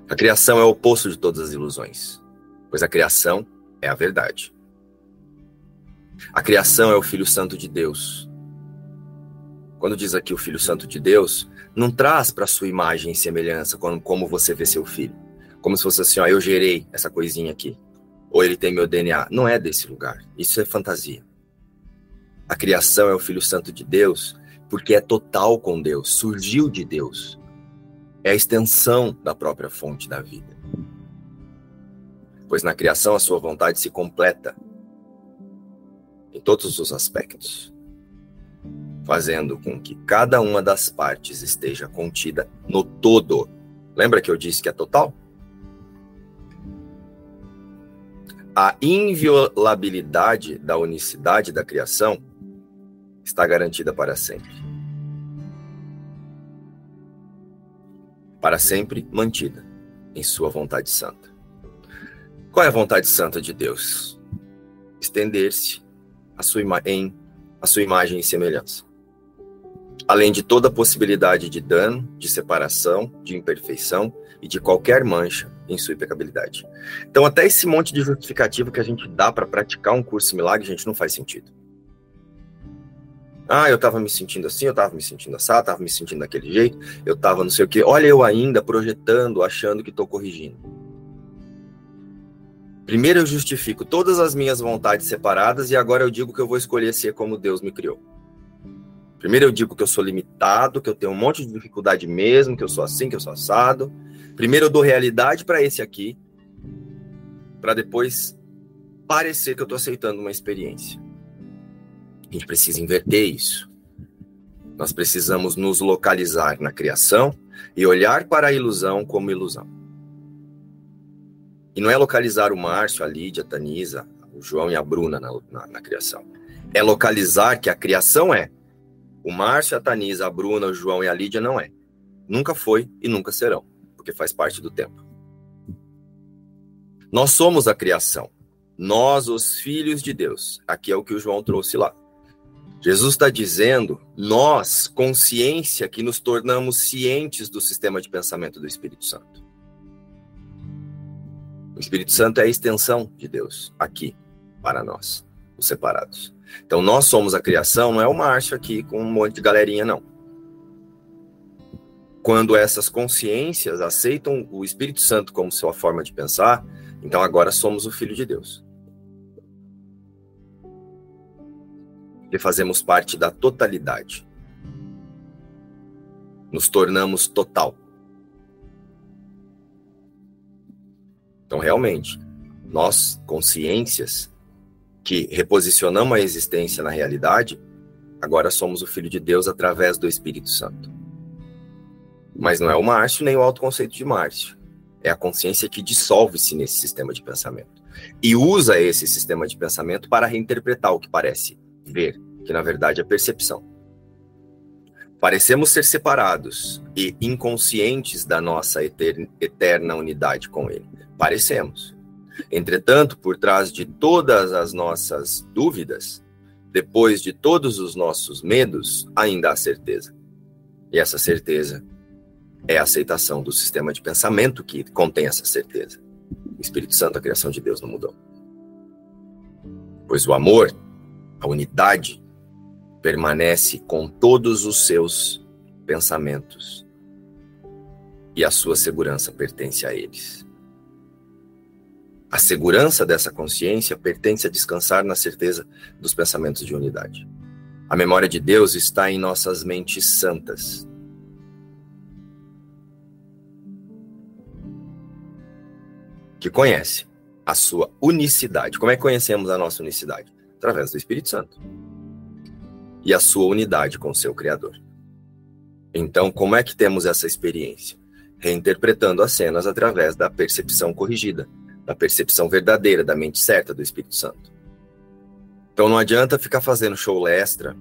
A criação é o oposto de todas as ilusões, pois a criação é a verdade. A criação é o Filho Santo de Deus, quando diz aqui o Filho Santo de Deus, não traz para sua imagem e semelhança como, como você vê seu filho. Como se fosse assim, ó, eu gerei essa coisinha aqui. Ou ele tem meu DNA. Não é desse lugar. Isso é fantasia. A criação é o Filho Santo de Deus porque é total com Deus, surgiu de Deus. É a extensão da própria fonte da vida. Pois na criação a sua vontade se completa em todos os aspectos fazendo com que cada uma das partes esteja contida no todo. Lembra que eu disse que é total? A inviolabilidade da unicidade da criação está garantida para sempre. Para sempre mantida em sua vontade santa. Qual é a vontade santa de Deus? Estender-se em a sua imagem e semelhança além de toda possibilidade de dano, de separação, de imperfeição e de qualquer mancha em sua impecabilidade. Então, até esse monte de justificativo que a gente dá para praticar um curso milagre, gente, não faz sentido. Ah, eu estava me sentindo assim, eu estava me sentindo assim, eu estava me sentindo daquele jeito, eu estava não sei o quê. Olha, eu ainda projetando, achando que estou corrigindo. Primeiro eu justifico todas as minhas vontades separadas e agora eu digo que eu vou escolher ser como Deus me criou. Primeiro eu digo que eu sou limitado, que eu tenho um monte de dificuldade mesmo, que eu sou assim, que eu sou assado. Primeiro eu dou realidade para esse aqui, para depois parecer que eu estou aceitando uma experiência. A gente precisa inverter isso. Nós precisamos nos localizar na criação e olhar para a ilusão como ilusão. E não é localizar o Márcio, a Lídia, a Tanisa, o João e a Bruna na, na, na criação. É localizar que a criação é o Márcio, a Tanisa, a Bruna, o João e a Lídia não é. Nunca foi e nunca serão, porque faz parte do tempo. Nós somos a criação. Nós, os filhos de Deus. Aqui é o que o João trouxe lá. Jesus está dizendo, nós, consciência, que nos tornamos cientes do sistema de pensamento do Espírito Santo. O Espírito Santo é a extensão de Deus aqui para nós, os separados. Então nós somos a criação, não é o Márcio aqui com um monte de galerinha, não. Quando essas consciências aceitam o Espírito Santo como sua forma de pensar, Então agora somos o Filho de Deus. E fazemos parte da totalidade. Nos tornamos total. Então, realmente, nós, consciências, que reposicionamos a existência na realidade, agora somos o Filho de Deus através do Espírito Santo. Mas não é o Márcio nem o autoconceito de Márcio. É a consciência que dissolve-se nesse sistema de pensamento. E usa esse sistema de pensamento para reinterpretar o que parece ver, que na verdade é percepção. Parecemos ser separados e inconscientes da nossa eterna unidade com Ele. Parecemos. Entretanto, por trás de todas as nossas dúvidas, depois de todos os nossos medos, ainda há certeza. E essa certeza é a aceitação do sistema de pensamento que contém essa certeza. O Espírito Santo, a criação de Deus, não mudou. Pois o amor, a unidade, permanece com todos os seus pensamentos. E a sua segurança pertence a eles. A segurança dessa consciência pertence a descansar na certeza dos pensamentos de unidade. A memória de Deus está em nossas mentes santas. Que conhece a sua unicidade. Como é que conhecemos a nossa unicidade? Através do Espírito Santo. E a sua unidade com o seu Criador. Então, como é que temos essa experiência? Reinterpretando as cenas através da percepção corrigida da percepção verdadeira, da mente certa do Espírito Santo. Então não adianta ficar fazendo show extra,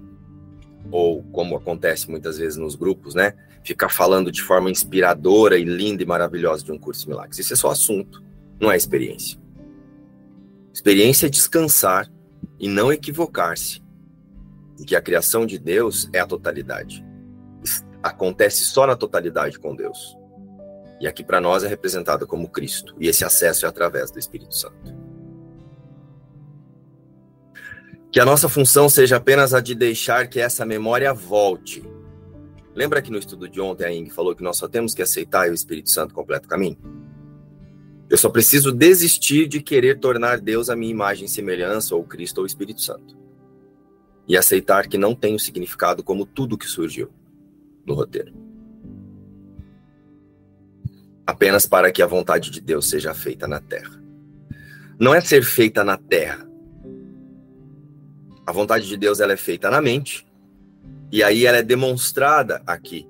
ou como acontece muitas vezes nos grupos, né? Ficar falando de forma inspiradora e linda e maravilhosa de um curso de milagres. Isso é só assunto, não é experiência. Experiência é descansar e não equivocar-se. Que a criação de Deus é a totalidade. Acontece só na totalidade com Deus. E aqui para nós é representada como Cristo. E esse acesso é através do Espírito Santo. Que a nossa função seja apenas a de deixar que essa memória volte. Lembra que no estudo de ontem a Ing falou que nós só temos que aceitar o Espírito Santo completa o caminho? Eu só preciso desistir de querer tornar Deus a minha imagem e semelhança, ou Cristo ou Espírito Santo. E aceitar que não tem o significado como tudo que surgiu no roteiro apenas para que a vontade de Deus seja feita na terra. Não é ser feita na terra. A vontade de Deus ela é feita na mente e aí ela é demonstrada aqui.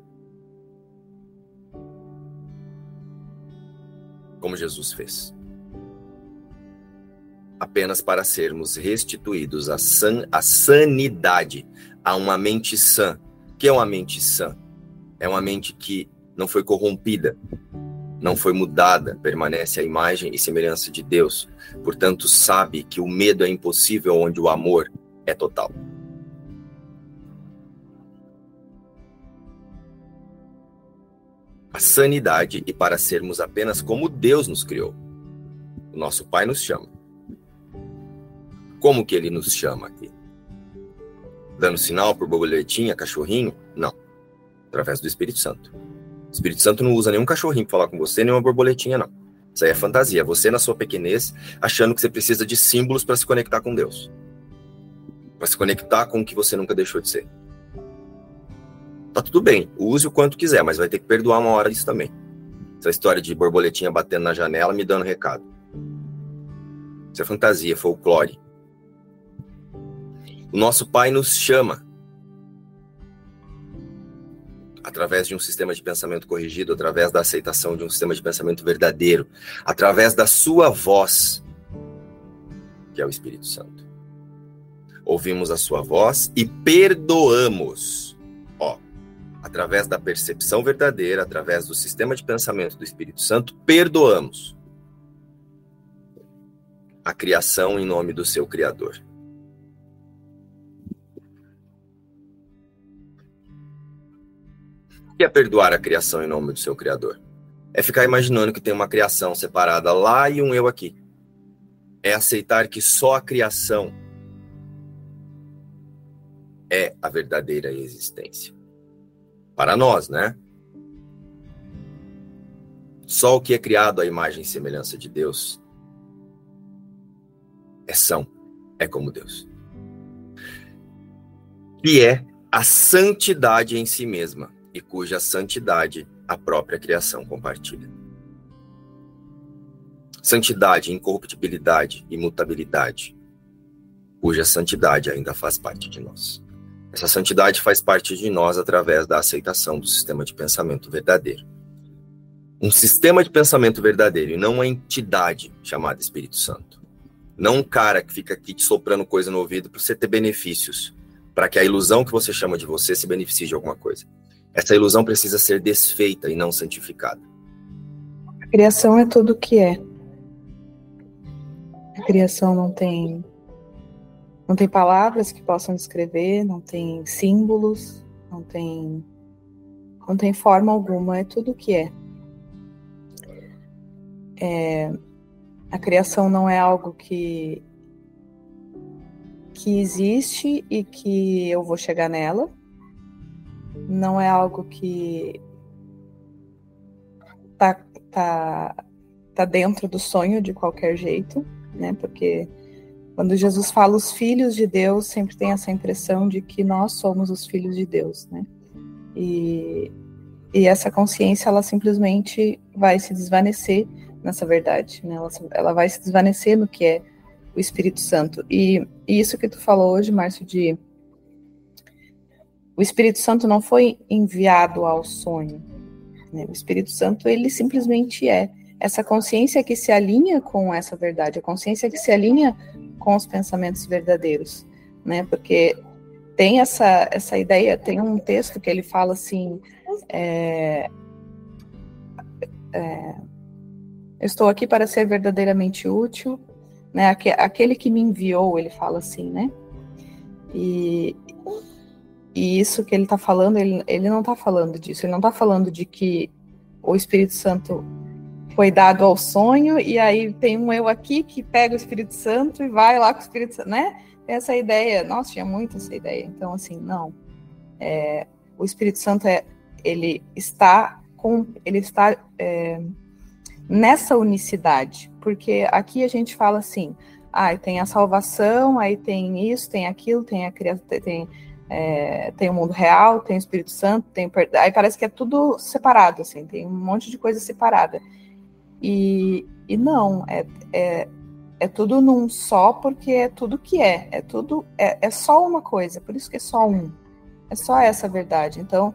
Como Jesus fez. Apenas para sermos restituídos à, san, à sanidade, a uma mente sã. O que é uma mente sã? É uma mente que não foi corrompida, não foi mudada, permanece a imagem e semelhança de Deus. Portanto, sabe que o medo é impossível onde o amor é total. A sanidade e para sermos apenas como Deus nos criou. O nosso Pai nos chama. Como que ele nos chama aqui? Dando sinal por borboletinha, cachorrinho? Não. Através do Espírito Santo. O Espírito Santo não usa nenhum cachorrinho para falar com você, nem uma borboletinha, não. Isso aí é fantasia. Você, na sua pequenez, achando que você precisa de símbolos para se conectar com Deus. Para se conectar com o que você nunca deixou de ser. Tá tudo bem, use o quanto quiser, mas vai ter que perdoar uma hora isso também. Essa história de borboletinha batendo na janela me dando recado. Isso é fantasia, folclore. O nosso Pai nos chama através de um sistema de pensamento corrigido, através da aceitação de um sistema de pensamento verdadeiro, através da sua voz, que é o Espírito Santo. Ouvimos a sua voz e perdoamos. Ó, através da percepção verdadeira, através do sistema de pensamento do Espírito Santo, perdoamos a criação em nome do seu Criador. Que é perdoar a criação em nome do seu Criador? É ficar imaginando que tem uma criação separada lá e um eu aqui. É aceitar que só a criação é a verdadeira existência. Para nós, né? Só o que é criado à imagem e semelhança de Deus é são, é como Deus. Que é a santidade em si mesma e cuja santidade a própria criação compartilha. Santidade, incorruptibilidade, imutabilidade, cuja santidade ainda faz parte de nós. Essa santidade faz parte de nós através da aceitação do sistema de pensamento verdadeiro. Um sistema de pensamento verdadeiro e não uma entidade chamada Espírito Santo. Não um cara que fica aqui te soprando coisa no ouvido para você ter benefícios, para que a ilusão que você chama de você se beneficie de alguma coisa. Essa ilusão precisa ser desfeita e não santificada. A criação é tudo o que é. A criação não tem não tem palavras que possam descrever, não tem símbolos, não tem não tem forma alguma, é tudo o que é. é. A criação não é algo que que existe e que eu vou chegar nela. Não é algo que tá, tá, tá dentro do sonho de qualquer jeito, né? Porque quando Jesus fala os filhos de Deus, sempre tem essa impressão de que nós somos os filhos de Deus, né? E, e essa consciência, ela simplesmente vai se desvanecer nessa verdade, né? Ela, ela vai se desvanecer no que é o Espírito Santo. E, e isso que tu falou hoje, Márcio, de o Espírito Santo não foi enviado ao sonho. Né? O Espírito Santo, ele simplesmente é essa consciência que se alinha com essa verdade, a consciência que se alinha com os pensamentos verdadeiros, né? Porque tem essa, essa ideia, tem um texto que ele fala assim, é, é, estou aqui para ser verdadeiramente útil, né? Aquele que me enviou, ele fala assim, né? E, e isso que ele está falando, ele, ele não está falando disso, ele não está falando de que o Espírito Santo foi dado ao sonho, e aí tem um eu aqui que pega o Espírito Santo e vai lá com o Espírito Santo, né? Essa ideia, nossa, tinha muito essa ideia. Então, assim, não. É, o Espírito Santo é, ele está com, ele está é, nessa unicidade, porque aqui a gente fala assim, ah, tem a salvação, aí tem isso, tem aquilo, tem a criação, tem é, tem o mundo real, tem o Espírito Santo, tem aí parece que é tudo separado, assim, tem um monte de coisa separada. E, e não, é, é, é tudo num só, porque é tudo que é. É tudo, é, é só uma coisa, por isso que é só um. É só essa verdade. Então,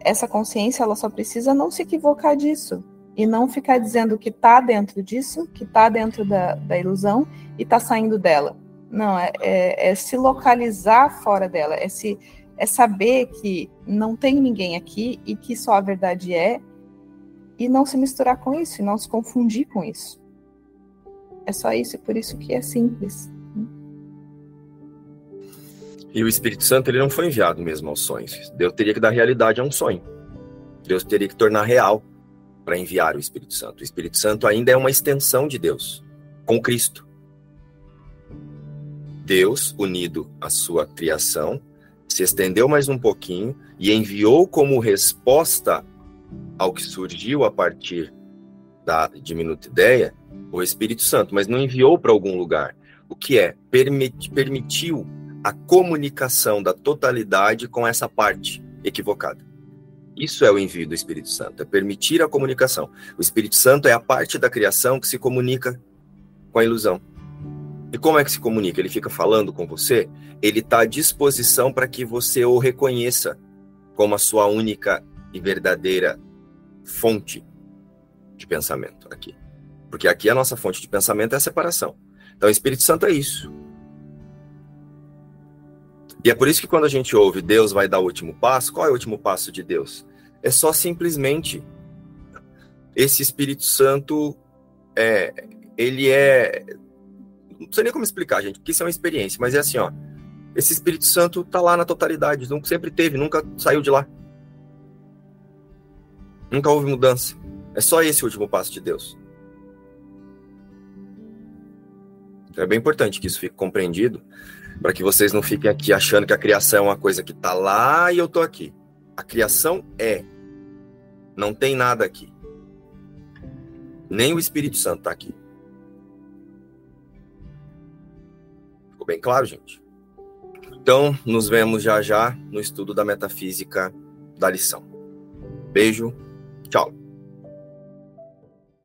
essa consciência, ela só precisa não se equivocar disso. E não ficar dizendo que está dentro disso, que está dentro da, da ilusão e está saindo dela. Não, é, é, é, se localizar fora dela, é, se, é saber que não tem ninguém aqui e que só a verdade é, e não se misturar com isso, e não se confundir com isso. É só isso, e por isso que é simples. E o Espírito Santo ele não foi enviado mesmo aos sonhos. Deus teria que dar realidade a um sonho. Deus teria que tornar real para enviar o Espírito Santo. O Espírito Santo ainda é uma extensão de Deus, com Cristo. Deus, unido à sua criação, se estendeu mais um pouquinho e enviou como resposta ao que surgiu a partir da diminuta ideia, o Espírito Santo, mas não enviou para algum lugar. O que é? Permit, permitiu a comunicação da totalidade com essa parte equivocada. Isso é o envio do Espírito Santo, é permitir a comunicação. O Espírito Santo é a parte da criação que se comunica com a ilusão. E como é que se comunica? Ele fica falando com você, ele está à disposição para que você o reconheça como a sua única e verdadeira fonte de pensamento aqui. Porque aqui a nossa fonte de pensamento é a separação. Então, o Espírito Santo é isso. E é por isso que quando a gente ouve Deus vai dar o último passo, qual é o último passo de Deus? É só simplesmente esse Espírito Santo, é, ele é. Não sei nem como explicar, gente, porque isso é uma experiência, mas é assim, ó. Esse Espírito Santo tá lá na totalidade, nunca sempre teve, nunca saiu de lá. Nunca houve mudança. É só esse o último passo de Deus. Então é bem importante que isso fique compreendido, para que vocês não fiquem aqui achando que a criação é uma coisa que está lá e eu estou aqui. A criação é. Não tem nada aqui. Nem o Espírito Santo está aqui. Ficou bem claro, gente? Então, nos vemos já já no estudo da metafísica da lição. Beijo, tchau.